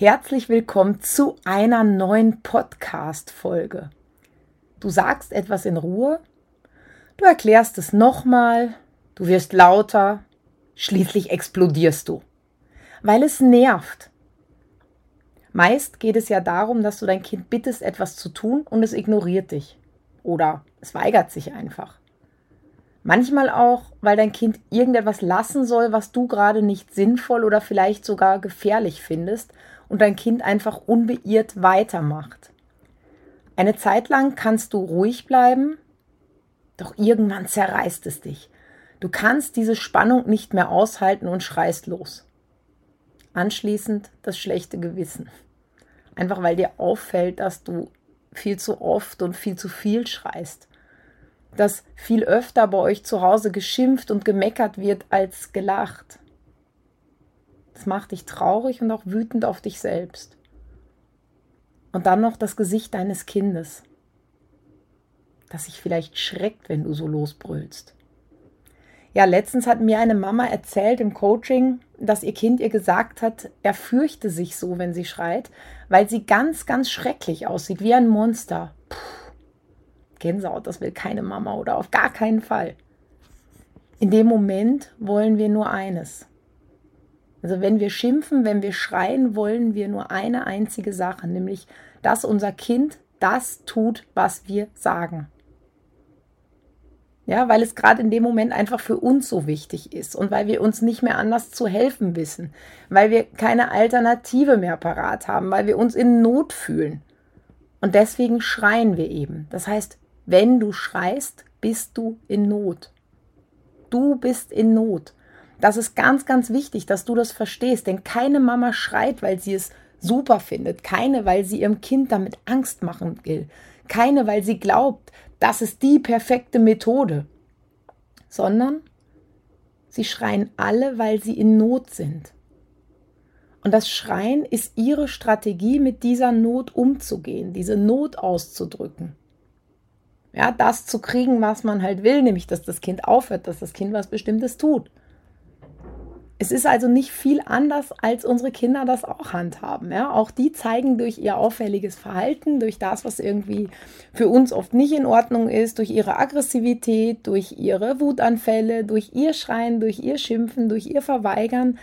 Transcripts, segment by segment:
Herzlich willkommen zu einer neuen Podcast-Folge. Du sagst etwas in Ruhe, du erklärst es nochmal, du wirst lauter, schließlich explodierst du. Weil es nervt. Meist geht es ja darum, dass du dein Kind bittest, etwas zu tun und es ignoriert dich. Oder es weigert sich einfach. Manchmal auch, weil dein Kind irgendetwas lassen soll, was du gerade nicht sinnvoll oder vielleicht sogar gefährlich findest und dein Kind einfach unbeirrt weitermacht. Eine Zeit lang kannst du ruhig bleiben, doch irgendwann zerreißt es dich. Du kannst diese Spannung nicht mehr aushalten und schreist los. Anschließend das schlechte Gewissen. Einfach weil dir auffällt, dass du viel zu oft und viel zu viel schreist. Dass viel öfter bei euch zu Hause geschimpft und gemeckert wird als gelacht. Das macht dich traurig und auch wütend auf dich selbst. Und dann noch das Gesicht deines Kindes, das sich vielleicht schreckt, wenn du so losbrüllst. Ja, letztens hat mir eine Mama erzählt im Coaching, dass ihr Kind ihr gesagt hat, er fürchte sich so, wenn sie schreit, weil sie ganz, ganz schrecklich aussieht, wie ein Monster. Puh, Gänsehaut, das will keine Mama oder auf gar keinen Fall. In dem Moment wollen wir nur eines, also wenn wir schimpfen, wenn wir schreien, wollen wir nur eine einzige Sache, nämlich, dass unser Kind das tut, was wir sagen. Ja, weil es gerade in dem Moment einfach für uns so wichtig ist und weil wir uns nicht mehr anders zu helfen wissen, weil wir keine Alternative mehr parat haben, weil wir uns in Not fühlen. Und deswegen schreien wir eben. Das heißt, wenn du schreist, bist du in Not. Du bist in Not. Das ist ganz, ganz wichtig, dass du das verstehst, denn keine Mama schreit, weil sie es super findet, keine, weil sie ihrem Kind damit Angst machen will, keine, weil sie glaubt, das ist die perfekte Methode, sondern sie schreien alle, weil sie in Not sind. Und das Schreien ist ihre Strategie, mit dieser Not umzugehen, diese Not auszudrücken. Ja, das zu kriegen, was man halt will, nämlich dass das Kind aufhört, dass das Kind was Bestimmtes tut. Es ist also nicht viel anders, als unsere Kinder das auch handhaben. Ja? Auch die zeigen durch ihr auffälliges Verhalten, durch das, was irgendwie für uns oft nicht in Ordnung ist, durch ihre Aggressivität, durch ihre Wutanfälle, durch ihr Schreien, durch ihr Schimpfen, durch ihr Verweigern.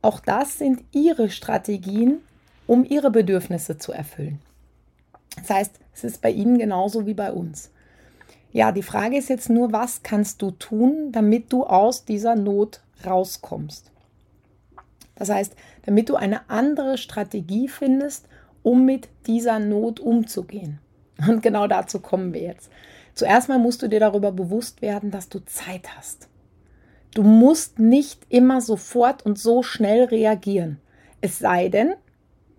Auch das sind ihre Strategien, um ihre Bedürfnisse zu erfüllen. Das heißt, es ist bei ihnen genauso wie bei uns. Ja, die Frage ist jetzt nur, was kannst du tun, damit du aus dieser Not rauskommst? Das heißt, damit du eine andere Strategie findest, um mit dieser Not umzugehen. Und genau dazu kommen wir jetzt. Zuerst mal musst du dir darüber bewusst werden, dass du Zeit hast. Du musst nicht immer sofort und so schnell reagieren. Es sei denn,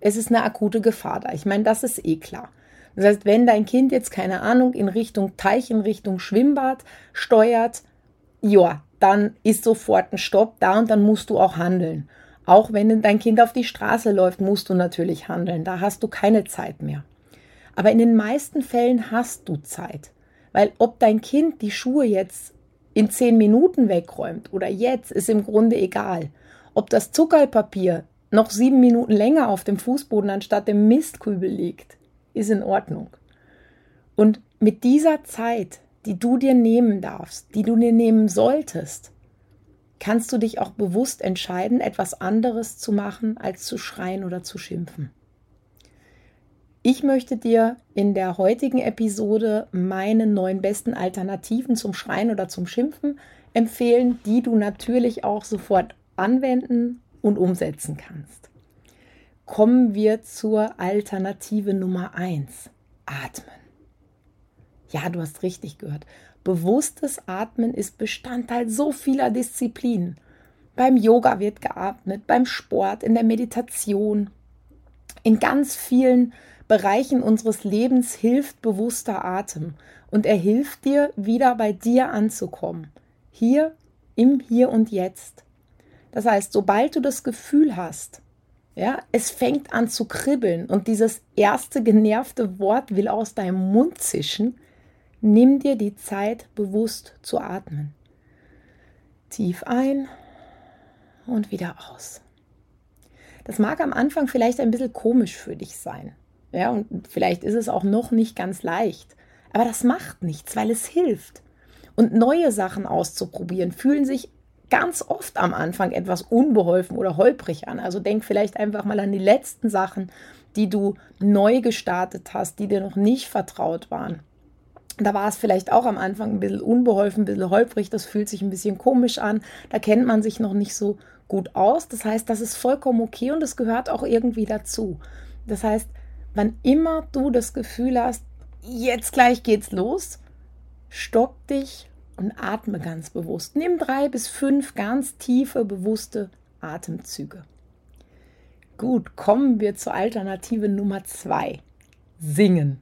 es ist eine akute Gefahr da. Ich meine, das ist eh klar. Das heißt, wenn dein Kind jetzt, keine Ahnung, in Richtung Teich, in Richtung Schwimmbad steuert, ja, dann ist sofort ein Stopp da und dann musst du auch handeln. Auch wenn dein Kind auf die Straße läuft, musst du natürlich handeln. Da hast du keine Zeit mehr. Aber in den meisten Fällen hast du Zeit. Weil ob dein Kind die Schuhe jetzt in zehn Minuten wegräumt oder jetzt, ist im Grunde egal. Ob das Zuckerpapier noch sieben Minuten länger auf dem Fußboden anstatt dem Mistkübel liegt, ist in Ordnung. Und mit dieser Zeit, die du dir nehmen darfst, die du dir nehmen solltest, kannst du dich auch bewusst entscheiden, etwas anderes zu machen, als zu schreien oder zu schimpfen. Ich möchte dir in der heutigen Episode meine neun besten Alternativen zum Schreien oder zum Schimpfen empfehlen, die du natürlich auch sofort anwenden und umsetzen kannst. Kommen wir zur Alternative Nummer eins: Atmen. Ja, du hast richtig gehört. Bewusstes Atmen ist Bestandteil so vieler Disziplinen. Beim Yoga wird geatmet, beim Sport, in der Meditation, in ganz vielen Bereichen unseres Lebens hilft bewusster Atem und er hilft dir, wieder bei dir anzukommen. Hier, im Hier und Jetzt. Das heißt, sobald du das Gefühl hast, ja, es fängt an zu kribbeln und dieses erste genervte Wort will aus deinem Mund zischen, nimm dir die Zeit, bewusst zu atmen. Tief ein und wieder aus. Das mag am Anfang vielleicht ein bisschen komisch für dich sein. Ja, und vielleicht ist es auch noch nicht ganz leicht. Aber das macht nichts, weil es hilft. Und neue Sachen auszuprobieren fühlen sich ganz oft am Anfang etwas unbeholfen oder holprig an. Also denk vielleicht einfach mal an die letzten Sachen, die du neu gestartet hast, die dir noch nicht vertraut waren. Da war es vielleicht auch am Anfang ein bisschen unbeholfen, ein bisschen holprig, das fühlt sich ein bisschen komisch an, da kennt man sich noch nicht so gut aus. Das heißt, das ist vollkommen okay und es gehört auch irgendwie dazu. Das heißt, wann immer du das Gefühl hast, jetzt gleich geht's los, stopp dich und atme ganz bewusst. Nimm drei bis fünf ganz tiefe, bewusste Atemzüge. Gut, kommen wir zur Alternative Nummer zwei. Singen.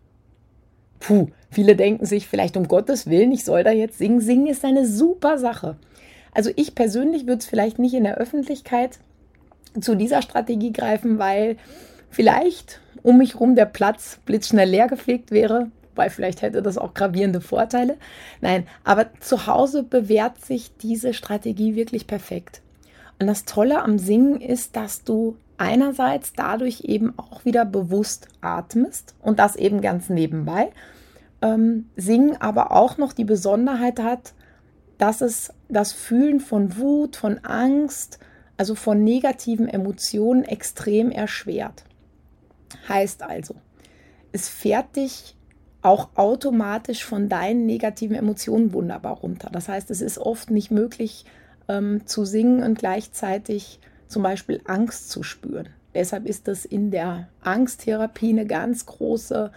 Puh, viele denken sich vielleicht um Gottes Willen, ich soll da jetzt singen. Singen ist eine super Sache. Also ich persönlich würde es vielleicht nicht in der Öffentlichkeit zu dieser Strategie greifen, weil vielleicht um mich rum der Platz blitzschnell leer gefegt wäre, weil vielleicht hätte das auch gravierende Vorteile. Nein, aber zu Hause bewährt sich diese Strategie wirklich perfekt. Und das Tolle am Singen ist, dass du einerseits dadurch eben auch wieder bewusst atmest und das eben ganz nebenbei. Ähm, Singen aber auch noch die Besonderheit hat, dass es das Fühlen von Wut, von Angst, also von negativen Emotionen extrem erschwert. Heißt also, es fährt dich auch automatisch von deinen negativen Emotionen wunderbar runter. Das heißt, es ist oft nicht möglich ähm, zu singen und gleichzeitig zum Beispiel Angst zu spüren. Deshalb ist das in der Angsttherapie eine ganz große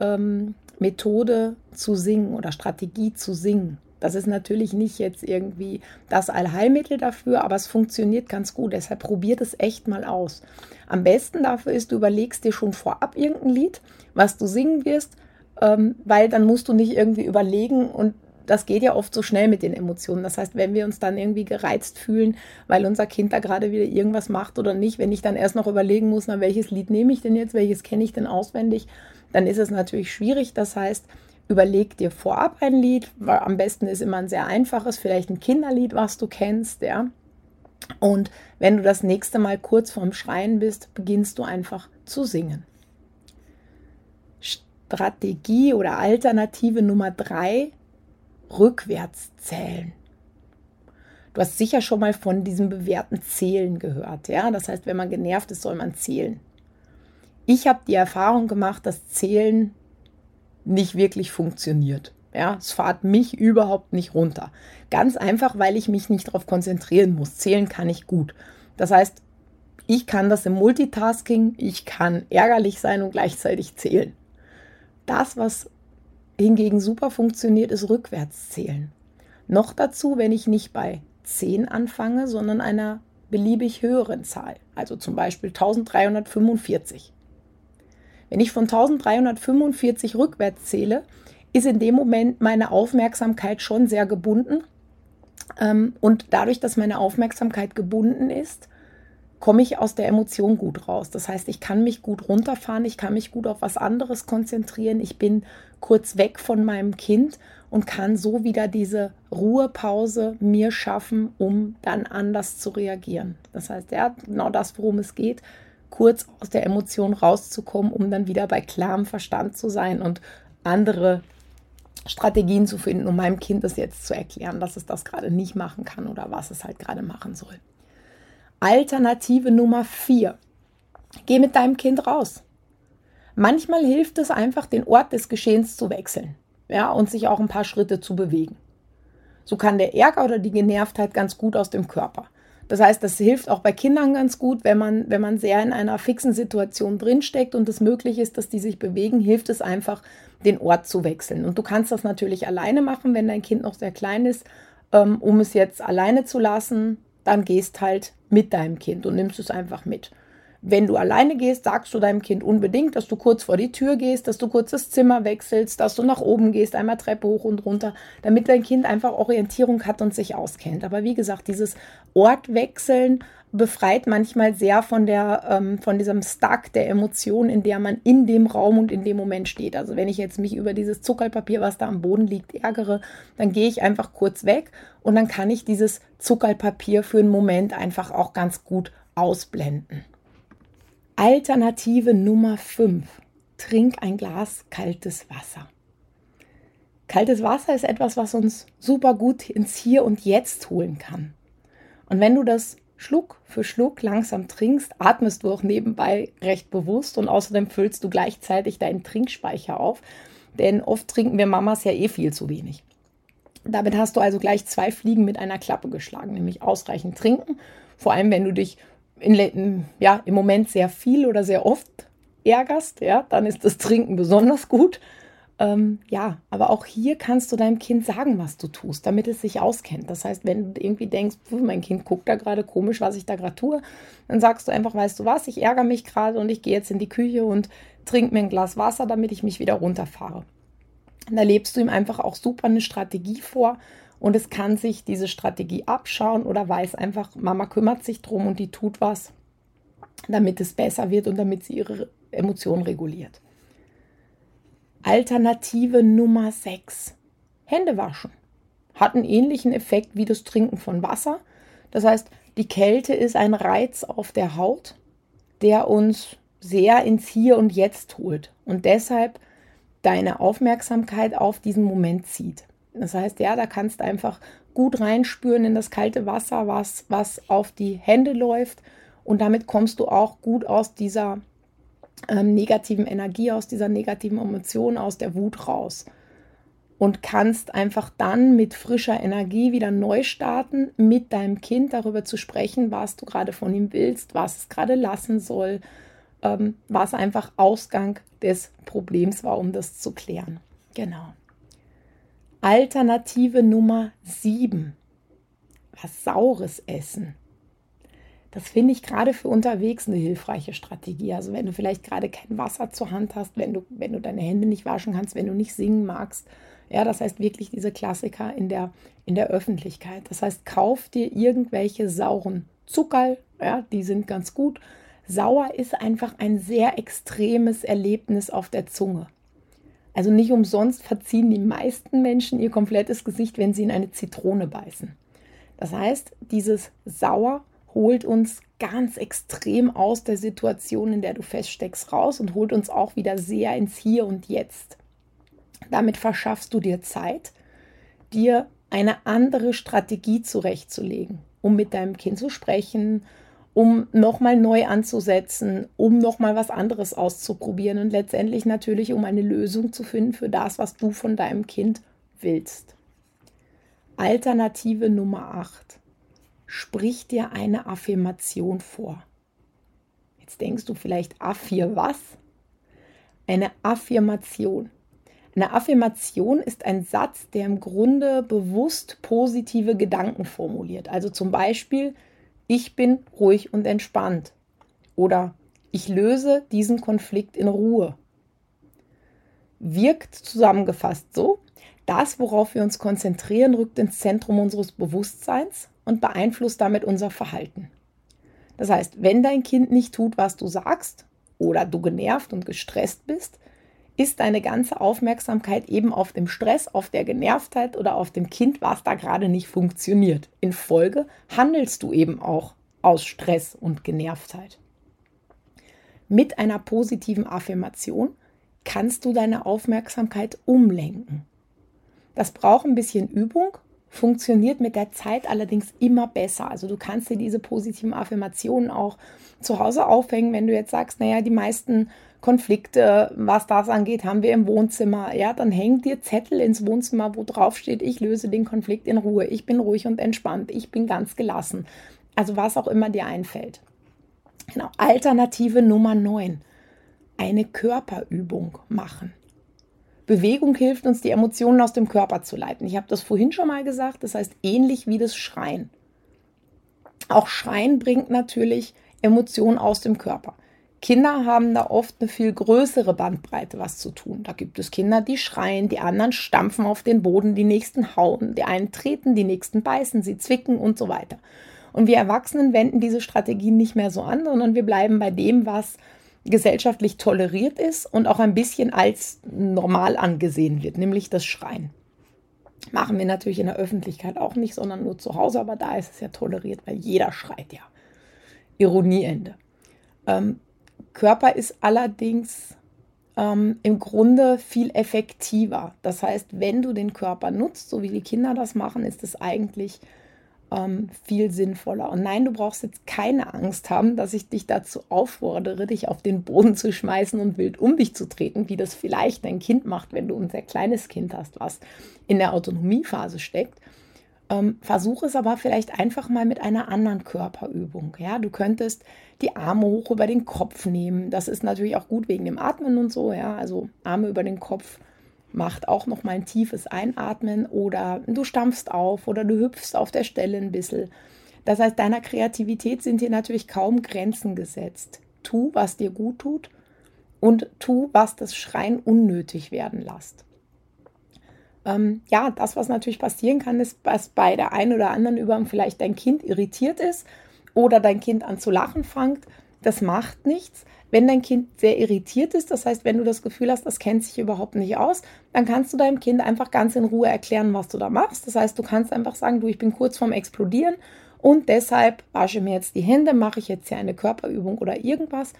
ähm, Methode zu singen oder Strategie zu singen. Das ist natürlich nicht jetzt irgendwie das Allheilmittel dafür, aber es funktioniert ganz gut. Deshalb probiert es echt mal aus. Am besten dafür ist, du überlegst dir schon vorab irgendein Lied, was du singen wirst, ähm, weil dann musst du nicht irgendwie überlegen und das geht ja oft so schnell mit den Emotionen. Das heißt, wenn wir uns dann irgendwie gereizt fühlen, weil unser Kind da gerade wieder irgendwas macht oder nicht, wenn ich dann erst noch überlegen muss, na, welches Lied nehme ich denn jetzt, welches kenne ich denn auswendig, dann ist es natürlich schwierig. Das heißt, Überleg dir vorab ein Lied, weil am besten ist immer ein sehr einfaches, vielleicht ein Kinderlied, was du kennst, ja. Und wenn du das nächste Mal kurz vorm Schreien bist, beginnst du einfach zu singen. Strategie oder Alternative Nummer drei, rückwärts zählen. Du hast sicher schon mal von diesem bewährten Zählen gehört, ja. Das heißt, wenn man genervt ist, soll man zählen. Ich habe die Erfahrung gemacht, dass Zählen nicht wirklich funktioniert. Ja, es fahrt mich überhaupt nicht runter. Ganz einfach, weil ich mich nicht darauf konzentrieren muss. Zählen kann ich gut. Das heißt, ich kann das im Multitasking, ich kann ärgerlich sein und gleichzeitig zählen. Das, was hingegen super funktioniert, ist rückwärts zählen. Noch dazu, wenn ich nicht bei 10 anfange, sondern einer beliebig höheren Zahl, also zum Beispiel 1345. Wenn ich von 1345 rückwärts zähle, ist in dem Moment meine Aufmerksamkeit schon sehr gebunden. Ähm, und dadurch, dass meine Aufmerksamkeit gebunden ist, komme ich aus der Emotion gut raus. Das heißt, ich kann mich gut runterfahren, ich kann mich gut auf was anderes konzentrieren, ich bin kurz weg von meinem Kind und kann so wieder diese Ruhepause mir schaffen, um dann anders zu reagieren. Das heißt, ja, genau das, worum es geht, kurz aus der Emotion rauszukommen, um dann wieder bei klarem Verstand zu sein und andere Strategien zu finden, um meinem Kind das jetzt zu erklären, dass es das gerade nicht machen kann oder was es halt gerade machen soll. Alternative Nummer vier. Geh mit deinem Kind raus. Manchmal hilft es einfach, den Ort des Geschehens zu wechseln ja, und sich auch ein paar Schritte zu bewegen. So kann der Ärger oder die Genervtheit ganz gut aus dem Körper. Das heißt, das hilft auch bei Kindern ganz gut, wenn man, wenn man sehr in einer fixen Situation drinsteckt und es möglich ist, dass die sich bewegen, hilft es einfach, den Ort zu wechseln. Und du kannst das natürlich alleine machen, wenn dein Kind noch sehr klein ist. Ähm, um es jetzt alleine zu lassen, dann gehst halt mit deinem Kind und nimmst es einfach mit. Wenn du alleine gehst, sagst du deinem Kind unbedingt, dass du kurz vor die Tür gehst, dass du kurz das Zimmer wechselst, dass du nach oben gehst, einmal Treppe hoch und runter, damit dein Kind einfach Orientierung hat und sich auskennt. Aber wie gesagt, dieses Ort wechseln befreit manchmal sehr von der ähm, von diesem Stuck der Emotion, in der man in dem Raum und in dem Moment steht. Also wenn ich jetzt mich über dieses Zuckerpapier, was da am Boden liegt, ärgere, dann gehe ich einfach kurz weg und dann kann ich dieses Zuckerpapier für einen Moment einfach auch ganz gut ausblenden. Alternative Nummer 5. Trink ein Glas kaltes Wasser. Kaltes Wasser ist etwas, was uns super gut ins Hier und Jetzt holen kann. Und wenn du das Schluck für Schluck langsam trinkst, atmest du auch nebenbei recht bewusst und außerdem füllst du gleichzeitig deinen Trinkspeicher auf, denn oft trinken wir Mamas ja eh viel zu wenig. Damit hast du also gleich zwei Fliegen mit einer Klappe geschlagen, nämlich ausreichend trinken, vor allem wenn du dich in, ja, im Moment sehr viel oder sehr oft ärgerst, ja, dann ist das Trinken besonders gut. Ähm, ja, aber auch hier kannst du deinem Kind sagen, was du tust, damit es sich auskennt. Das heißt, wenn du irgendwie denkst, mein Kind guckt da gerade komisch, was ich da gerade tue, dann sagst du einfach, weißt du was, ich ärgere mich gerade und ich gehe jetzt in die Küche und trinke mir ein Glas Wasser, damit ich mich wieder runterfahre. Da lebst du ihm einfach auch super eine Strategie vor und es kann sich diese Strategie abschauen oder weiß einfach, Mama kümmert sich drum und die tut was, damit es besser wird und damit sie ihre Emotionen reguliert. Alternative Nummer 6. Hände waschen. Hat einen ähnlichen Effekt wie das Trinken von Wasser. Das heißt, die Kälte ist ein Reiz auf der Haut, der uns sehr ins Hier und Jetzt holt und deshalb deine Aufmerksamkeit auf diesen Moment zieht. Das heißt, ja, da kannst du einfach gut reinspüren in das kalte Wasser, was, was auf die Hände läuft. Und damit kommst du auch gut aus dieser ähm, negativen Energie, aus dieser negativen Emotion, aus der Wut raus. Und kannst einfach dann mit frischer Energie wieder neu starten, mit deinem Kind darüber zu sprechen, was du gerade von ihm willst, was es gerade lassen soll, ähm, was einfach Ausgang des Problems war, um das zu klären. Genau. Alternative Nummer 7. Was Saures essen. Das finde ich gerade für unterwegs eine hilfreiche Strategie. Also wenn du vielleicht gerade kein Wasser zur Hand hast, wenn du, wenn du deine Hände nicht waschen kannst, wenn du nicht singen magst. Ja, das heißt wirklich diese Klassiker in der, in der Öffentlichkeit. Das heißt, kauf dir irgendwelche sauren Zuckerl, ja, die sind ganz gut. Sauer ist einfach ein sehr extremes Erlebnis auf der Zunge. Also nicht umsonst verziehen die meisten Menschen ihr komplettes Gesicht, wenn sie in eine Zitrone beißen. Das heißt, dieses Sauer holt uns ganz extrem aus der Situation, in der du feststeckst, raus und holt uns auch wieder sehr ins Hier und Jetzt. Damit verschaffst du dir Zeit, dir eine andere Strategie zurechtzulegen, um mit deinem Kind zu sprechen, um nochmal neu anzusetzen, um nochmal was anderes auszuprobieren und letztendlich natürlich, um eine Lösung zu finden für das, was du von deinem Kind willst. Alternative Nummer 8. Sprich dir eine Affirmation vor. Jetzt denkst du vielleicht, Affir was? Eine Affirmation. Eine Affirmation ist ein Satz, der im Grunde bewusst positive Gedanken formuliert. Also zum Beispiel, ich bin ruhig und entspannt. Oder ich löse diesen Konflikt in Ruhe. Wirkt zusammengefasst so, das, worauf wir uns konzentrieren, rückt ins Zentrum unseres Bewusstseins und beeinflusst damit unser Verhalten. Das heißt, wenn dein Kind nicht tut, was du sagst, oder du genervt und gestresst bist, ist deine ganze Aufmerksamkeit eben auf dem Stress, auf der Genervtheit oder auf dem Kind, was da gerade nicht funktioniert. In Folge handelst du eben auch aus Stress und Genervtheit. Mit einer positiven Affirmation kannst du deine Aufmerksamkeit umlenken. Das braucht ein bisschen Übung, funktioniert mit der Zeit allerdings immer besser. Also du kannst dir diese positiven Affirmationen auch zu Hause aufhängen, wenn du jetzt sagst, naja, die meisten Konflikte, was das angeht, haben wir im Wohnzimmer. Ja, dann hängt dir Zettel ins Wohnzimmer, wo drauf steht, ich löse den Konflikt in Ruhe, ich bin ruhig und entspannt, ich bin ganz gelassen. Also was auch immer dir einfällt. Genau. Alternative Nummer 9. Eine Körperübung machen. Bewegung hilft uns, die Emotionen aus dem Körper zu leiten. Ich habe das vorhin schon mal gesagt, das heißt ähnlich wie das Schreien. Auch Schreien bringt natürlich Emotionen aus dem Körper. Kinder haben da oft eine viel größere Bandbreite, was zu tun. Da gibt es Kinder, die schreien, die anderen stampfen auf den Boden, die nächsten hauen, die einen treten, die nächsten beißen, sie zwicken und so weiter. Und wir Erwachsenen wenden diese Strategien nicht mehr so an, sondern wir bleiben bei dem, was gesellschaftlich toleriert ist und auch ein bisschen als normal angesehen wird, nämlich das Schreien. Machen wir natürlich in der Öffentlichkeit auch nicht, sondern nur zu Hause, aber da ist es ja toleriert, weil jeder schreit ja. Ironieende. Ähm, Körper ist allerdings ähm, im Grunde viel effektiver. Das heißt, wenn du den Körper nutzt, so wie die Kinder das machen, ist es eigentlich ähm, viel sinnvoller. Und nein, du brauchst jetzt keine Angst haben, dass ich dich dazu auffordere, dich auf den Boden zu schmeißen und wild um dich zu treten, wie das vielleicht dein Kind macht, wenn du ein sehr kleines Kind hast, was in der Autonomiephase steckt. Ähm, versuch es aber vielleicht einfach mal mit einer anderen Körperübung. Ja, du könntest die Arme hoch über den Kopf nehmen. Das ist natürlich auch gut wegen dem Atmen und so. Ja, also Arme über den Kopf macht auch noch mal ein tiefes Einatmen oder du stampfst auf oder du hüpfst auf der Stelle ein bisschen. Das heißt, deiner Kreativität sind dir natürlich kaum Grenzen gesetzt. Tu, was dir gut tut und tu, was das Schreien unnötig werden lässt. Ähm, ja, das, was natürlich passieren kann, ist, dass bei der einen oder anderen Übung vielleicht dein Kind irritiert ist oder dein Kind an zu lachen fängt. Das macht nichts. Wenn dein Kind sehr irritiert ist, das heißt, wenn du das Gefühl hast, das kennt sich überhaupt nicht aus, dann kannst du deinem Kind einfach ganz in Ruhe erklären, was du da machst. Das heißt, du kannst einfach sagen, du, ich bin kurz vorm Explodieren und deshalb wasche mir jetzt die Hände, mache ich jetzt hier eine Körperübung oder irgendwas.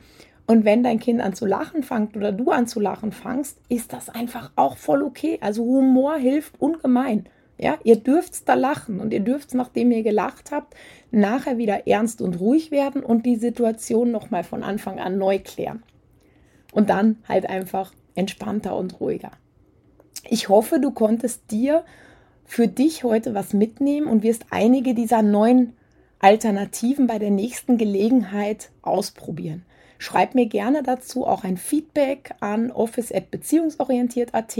Und wenn dein Kind an zu lachen fängt oder du an zu lachen fängst, ist das einfach auch voll okay. Also Humor hilft ungemein. Ja, ihr dürft da lachen und ihr dürft, nachdem ihr gelacht habt, nachher wieder ernst und ruhig werden und die Situation nochmal von Anfang an neu klären. Und dann halt einfach entspannter und ruhiger. Ich hoffe, du konntest dir für dich heute was mitnehmen und wirst einige dieser neuen Alternativen bei der nächsten Gelegenheit ausprobieren. Schreib mir gerne dazu auch ein Feedback an office.beziehungsorientiert.at.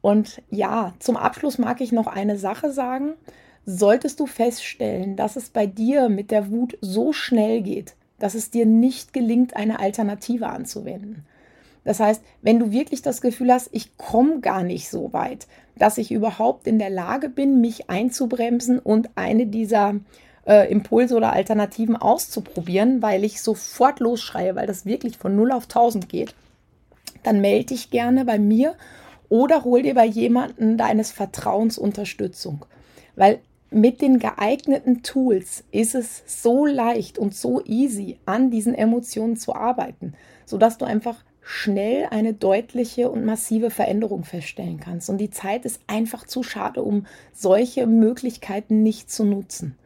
Und ja, zum Abschluss mag ich noch eine Sache sagen. Solltest du feststellen, dass es bei dir mit der Wut so schnell geht, dass es dir nicht gelingt, eine Alternative anzuwenden. Das heißt, wenn du wirklich das Gefühl hast, ich komme gar nicht so weit, dass ich überhaupt in der Lage bin, mich einzubremsen und eine dieser äh, Impulse oder Alternativen auszuprobieren, weil ich sofort losschreie, weil das wirklich von 0 auf 1000 geht, dann melde dich gerne bei mir oder hol dir bei jemandem deines Vertrauens Unterstützung. Weil mit den geeigneten Tools ist es so leicht und so easy, an diesen Emotionen zu arbeiten, sodass du einfach schnell eine deutliche und massive Veränderung feststellen kannst. Und die Zeit ist einfach zu schade, um solche Möglichkeiten nicht zu nutzen.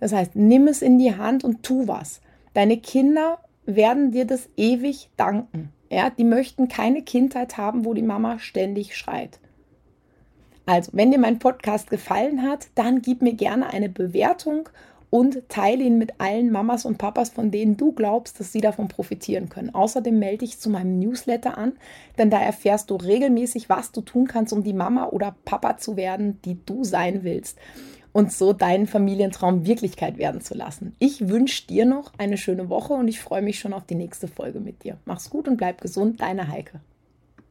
Das heißt, nimm es in die Hand und tu was. Deine Kinder werden dir das ewig danken. Ja, die möchten keine Kindheit haben, wo die Mama ständig schreit. Also, wenn dir mein Podcast gefallen hat, dann gib mir gerne eine Bewertung und teile ihn mit allen Mamas und Papas, von denen du glaubst, dass sie davon profitieren können. Außerdem melde dich zu meinem Newsletter an, denn da erfährst du regelmäßig, was du tun kannst, um die Mama oder Papa zu werden, die du sein willst und so deinen Familientraum Wirklichkeit werden zu lassen. Ich wünsche dir noch eine schöne Woche und ich freue mich schon auf die nächste Folge mit dir. Mach's gut und bleib gesund, deine Heike.